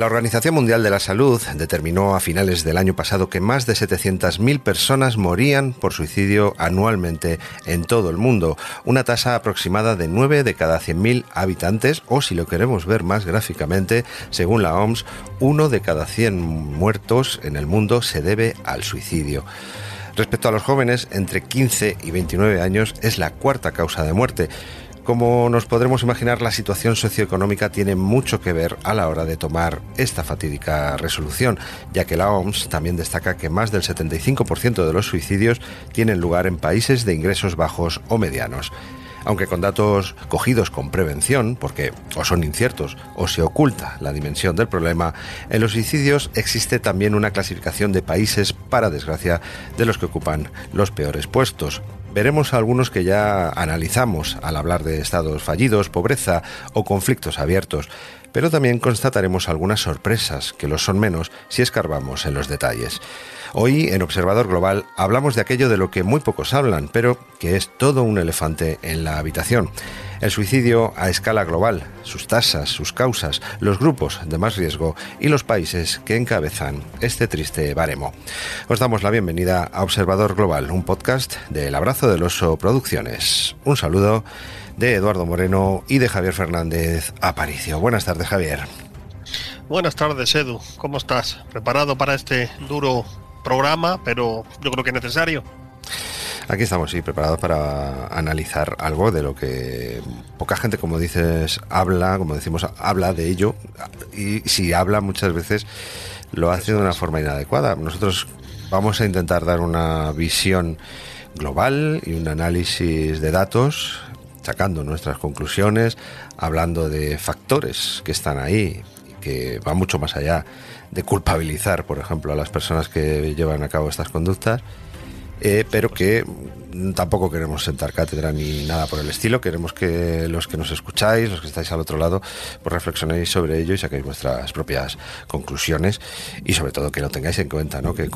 La Organización Mundial de la Salud determinó a finales del año pasado que más de 700.000 personas morían por suicidio anualmente en todo el mundo, una tasa aproximada de 9 de cada 100.000 habitantes, o si lo queremos ver más gráficamente, según la OMS, uno de cada 100 muertos en el mundo se debe al suicidio. Respecto a los jóvenes, entre 15 y 29 años es la cuarta causa de muerte. Como nos podremos imaginar, la situación socioeconómica tiene mucho que ver a la hora de tomar esta fatídica resolución, ya que la OMS también destaca que más del 75% de los suicidios tienen lugar en países de ingresos bajos o medianos. Aunque con datos cogidos con prevención, porque o son inciertos o se oculta la dimensión del problema, en los suicidios existe también una clasificación de países, para desgracia, de los que ocupan los peores puestos. Veremos algunos que ya analizamos al hablar de estados fallidos, pobreza o conflictos abiertos, pero también constataremos algunas sorpresas, que lo son menos si escarbamos en los detalles. Hoy en Observador Global hablamos de aquello de lo que muy pocos hablan, pero que es todo un elefante en la habitación. El suicidio a escala global, sus tasas, sus causas, los grupos de más riesgo y los países que encabezan este triste baremo. Os damos la bienvenida a Observador Global, un podcast del Abrazo del Oso Producciones. Un saludo de Eduardo Moreno y de Javier Fernández Aparicio. Buenas tardes, Javier. Buenas tardes, Edu. ¿Cómo estás? ¿Preparado para este duro programa, pero yo creo que es necesario. Aquí estamos, sí, preparados para analizar algo de lo que poca gente, como dices, habla, como decimos, habla de ello, y si habla muchas veces lo hace de una forma inadecuada. Nosotros vamos a intentar dar una visión global y un análisis de datos, sacando nuestras conclusiones, hablando de factores que están ahí que van mucho más allá de culpabilizar, por ejemplo, a las personas que llevan a cabo estas conductas, eh, pero que tampoco queremos sentar cátedra ni nada por el estilo. Queremos que los que nos escucháis, los que estáis al otro lado, pues reflexionéis sobre ello y saquéis vuestras propias conclusiones y sobre todo que lo tengáis en cuenta, ¿no? Que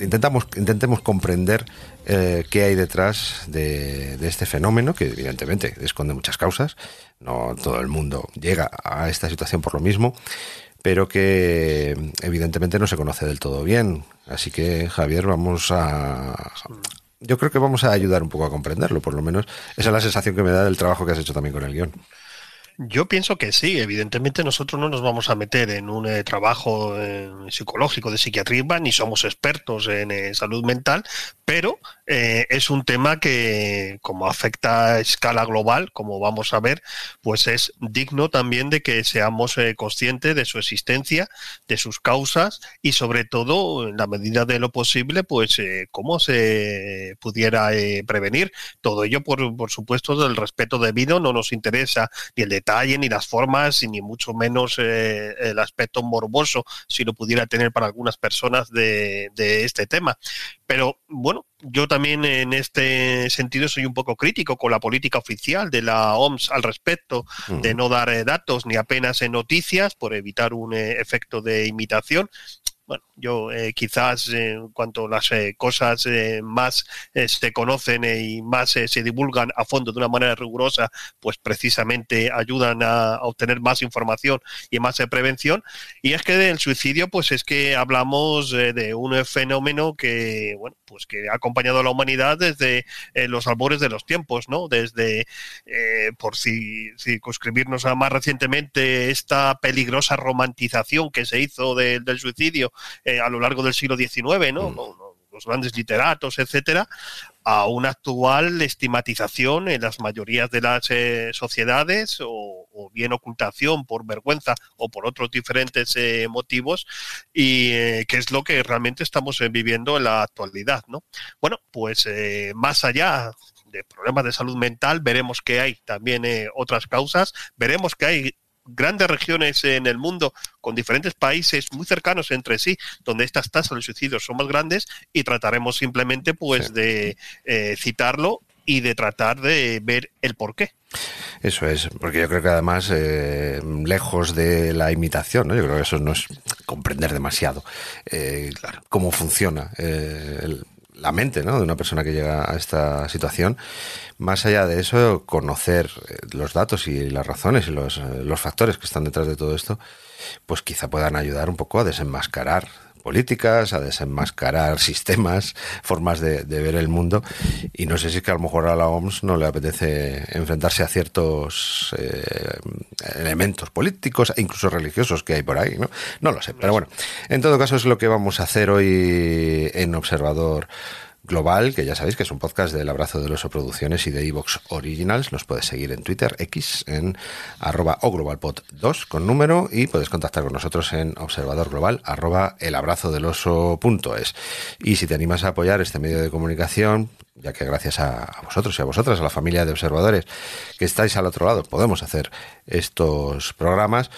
intentamos, intentemos comprender eh, qué hay detrás de, de este fenómeno que evidentemente esconde muchas causas. No todo el mundo llega a esta situación por lo mismo pero que evidentemente no se conoce del todo bien. Así que, Javier, vamos a... Yo creo que vamos a ayudar un poco a comprenderlo, por lo menos. Esa es la sensación que me da del trabajo que has hecho también con el guion. Yo pienso que sí, evidentemente nosotros no nos vamos a meter en un eh, trabajo eh, psicológico de psiquiatría, ni somos expertos en eh, salud mental, pero es un tema que como afecta a escala global, como vamos a ver, pues es digno también de que seamos conscientes de su existencia, de sus causas y sobre todo, en la medida de lo posible, pues cómo se pudiera prevenir. Todo ello, por, por supuesto, del respeto debido, no nos interesa ni el detalle ni las formas, ni mucho menos eh, el aspecto morboso, si lo pudiera tener para algunas personas de, este tema. Pero bueno, yo también en este sentido soy un poco crítico con la política oficial de la OMS al respecto, de no dar eh, datos ni apenas en noticias por evitar un eh, efecto de imitación bueno, yo eh, quizás en cuanto las eh, cosas eh, más se conocen y más se divulgan a fondo de una manera rigurosa, pues precisamente ayudan a, obtener más información y más prevención. Y es que del suicidio, pues es que hablamos de un fenómeno que, bueno, pues que ha acompañado a la humanidad desde los albores de los tiempos, ¿no? Desde, por si, circunscribirnos a más recientemente, esta peligrosa romantización que se hizo del suicidio eh, a lo largo del siglo XIX, ¿no? Mm. los grandes literatos, etcétera, a una actual estigmatización en las mayorías de las eh, sociedades o, bien ocultación por vergüenza o por otros diferentes eh, motivos y que es lo que realmente estamos viviendo en la actualidad, ¿no? Bueno, pues más allá de problemas de salud mental, veremos que hay también otras causas, veremos que hay grandes regiones en el mundo con diferentes países muy cercanos entre sí, donde estas tasas de suicidio son más grandes y trataremos simplemente pues de eh, citarlo y de tratar de ver el por qué. Eso es, porque yo creo que además, eh, lejos de la imitación, ¿no? yo creo que eso no es comprender demasiado eh, cómo funciona eh, la mente ¿no? de una persona que llega a esta situación. Más allá de eso, conocer los datos y las razones y los, los factores que están detrás de todo esto, pues quizá puedan ayudar un poco a desenmascarar políticas, a desenmascarar sistemas, formas de, ver el mundo. Y no sé si es que a lo mejor a la OMS no le apetece enfrentarse a ciertos eh, elementos políticos e incluso religiosos que hay por ahí, ¿no? No lo sé. Pero bueno, en todo caso es lo que vamos a hacer hoy en Observador Global, que ya sabéis que es un podcast del Abrazo del Oso Producciones y de Evox Originals. Nos puedes seguir en Twitter, X, en arroba o globalpod 2 con número y puedes contactar con nosotros en observador global arroba elabrazodeloso.es. Y si te animas a apoyar este medio de comunicación, ya que gracias a, vosotros y a vosotras, a la familia de observadores que estáis al otro lado, podemos hacer estos programas,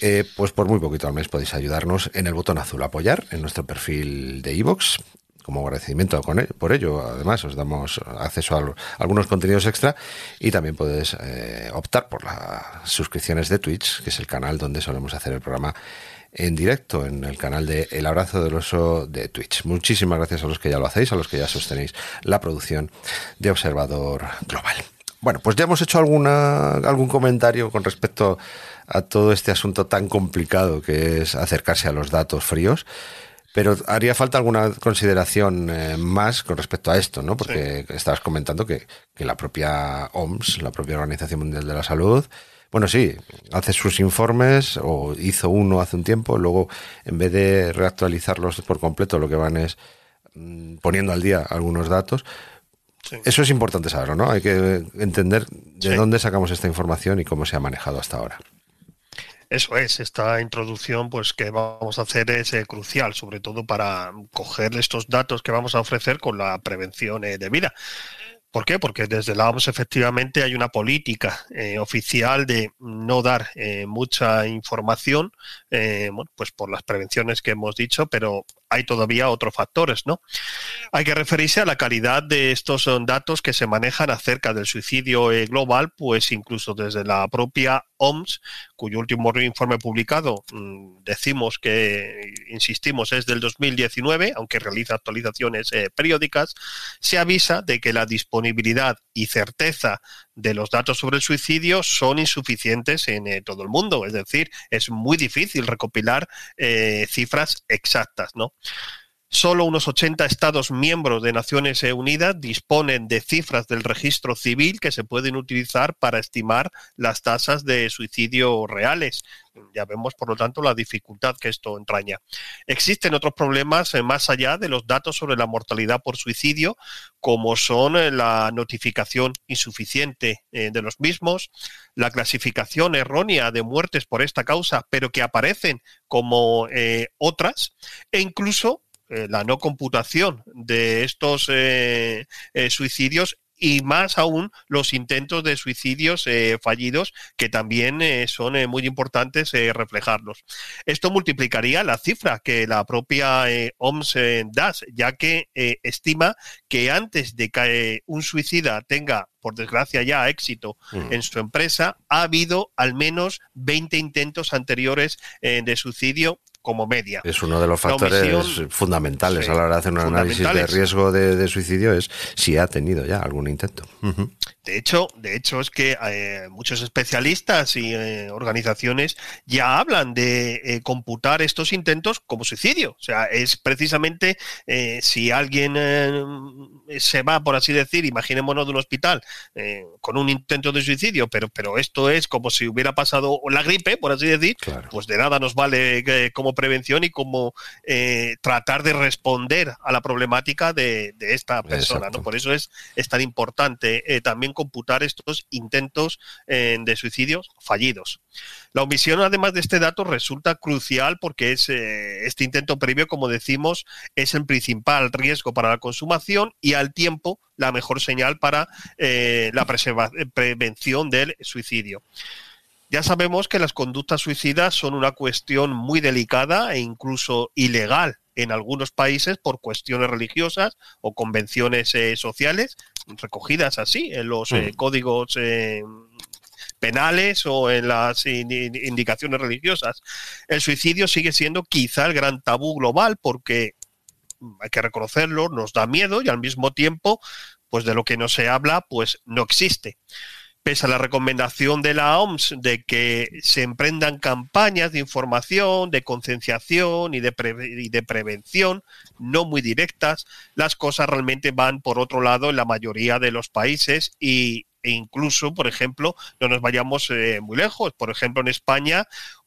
eh, pues por muy poquito al mes podéis ayudarnos en el botón azul apoyar en nuestro perfil de iVoox como agradecimiento con por ello. Además, os damos acceso a, algunos contenidos extra y también puedes eh, optar por las suscripciones de Twitch, que es el canal donde solemos hacer el programa en directo, en el canal de El Abrazo del Oso de Twitch. Muchísimas gracias a los que ya lo hacéis, a los que ya sostenéis la producción de Observador Global. Bueno, pues ya hemos hecho alguna, algún comentario con respecto a todo este asunto tan complicado que es acercarse a los datos fríos. Pero haría falta alguna consideración eh, más con respecto a esto, ¿no? Porque estabas comentando que, la propia OMS, la propia Organización Mundial de la Salud, bueno, sí, hace sus informes o hizo uno hace un tiempo, luego en vez de reactualizarlos por completo, lo que van es mm, poniendo al día algunos datos. Eso es importante saberlo, ¿no? Hay que entender de dónde sacamos esta información y cómo se ha manejado hasta ahora. Eso es, esta introducción pues que vamos a hacer es eh, crucial, sobre todo para coger estos datos que vamos a ofrecer con la prevención eh, debida. ¿Por qué? Porque desde la OMS efectivamente hay una política eh, oficial de no dar mucha información, bueno, pues por las prevenciones que hemos dicho, pero hay todavía otros factores, ¿no? Hay que referirse a la calidad de estos eh, datos que se manejan acerca del suicidio eh, global, pues incluso desde la propia OMS, cuyo último informe publicado mm, decimos que, insistimos, es del 2019, aunque realiza actualizaciones eh, periódicas, se avisa de que la disponibilidad y certeza de los datos sobre el suicidio son insuficientes en todo el mundo. Es decir, es muy difícil recopilar cifras exactas, ¿no? Solo unos 80 Estados miembros de Naciones Unidas disponen de cifras del registro civil que se pueden utilizar para estimar las tasas de suicidio reales. Ya vemos, por lo tanto, la dificultad que esto entraña. Existen otros problemas eh, más allá de los datos sobre la mortalidad por suicidio, como son eh, la notificación insuficiente eh, de los mismos, la clasificación errónea de muertes por esta causa, pero que aparecen como otras, e incluso la no computación de estos suicidios y más aún los intentos de suicidios eh, fallidos, que también eh, son eh, muy importantes reflejarlos. Esto multiplicaría la cifra que la propia OMS da, ya que estima que antes de que un suicida tenga por desgracia ya éxito mm. en su empresa, ha habido al menos 20 intentos anteriores de suicidio como media. Es uno de los factores fundamentales a la hora de hacer un análisis de riesgo de, suicidio, es si ha tenido ya algún intento. De hecho, de hecho es que eh, muchos especialistas y eh, organizaciones ya hablan de eh, computar estos intentos como suicidio. O sea, es precisamente si alguien se va, por así decir, imaginémonos de un hospital con un intento de suicidio, pero, pero esto es como si hubiera pasado la gripe, por así decir, pues de nada nos vale como prevención y como tratar de responder a la problemática de, esta persona. ¿no? Por eso es, es tan importante también computar estos intentos eh, de suicidios fallidos. La omisión, además de este dato, resulta crucial porque es, eh, este intento previo, como decimos, es el principal riesgo para la consumación y al tiempo la mejor señal para eh, la prevención del suicidio. Ya sabemos que las conductas suicidas son una cuestión muy delicada e incluso ilegal en algunos países por cuestiones religiosas o convenciones eh, sociales recogidas así en los eh, mm. códigos eh, penales o en las indicaciones religiosas. El suicidio sigue siendo quizá el gran tabú global porque hay que reconocerlo, nos da miedo y al mismo tiempo, pues de lo que no se habla, pues no existe pese a la recomendación de la OMS de que se emprendan campañas de información, de concienciación y de, prevención, no muy directas, las cosas realmente van por otro lado en la mayoría de los países y, e incluso, por ejemplo, no nos vayamos eh, muy lejos. Por ejemplo, en España,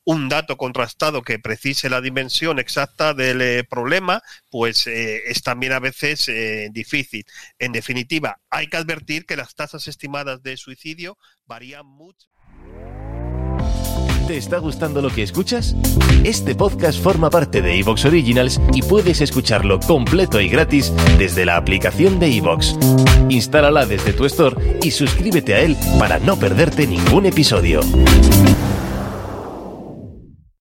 un dato contrastado que precise la dimensión exacta del eh, problema, pues eh, es también a veces eh, difícil. En definitiva, hay que advertir que las tasas estimadas de suicidio varían mucho. ¿Te está gustando lo que escuchas? Este podcast forma parte de Evox Originals y puedes escucharlo completo y gratis desde la aplicación de Evox. Instálala desde tu store y suscríbete a él para no perderte ningún episodio.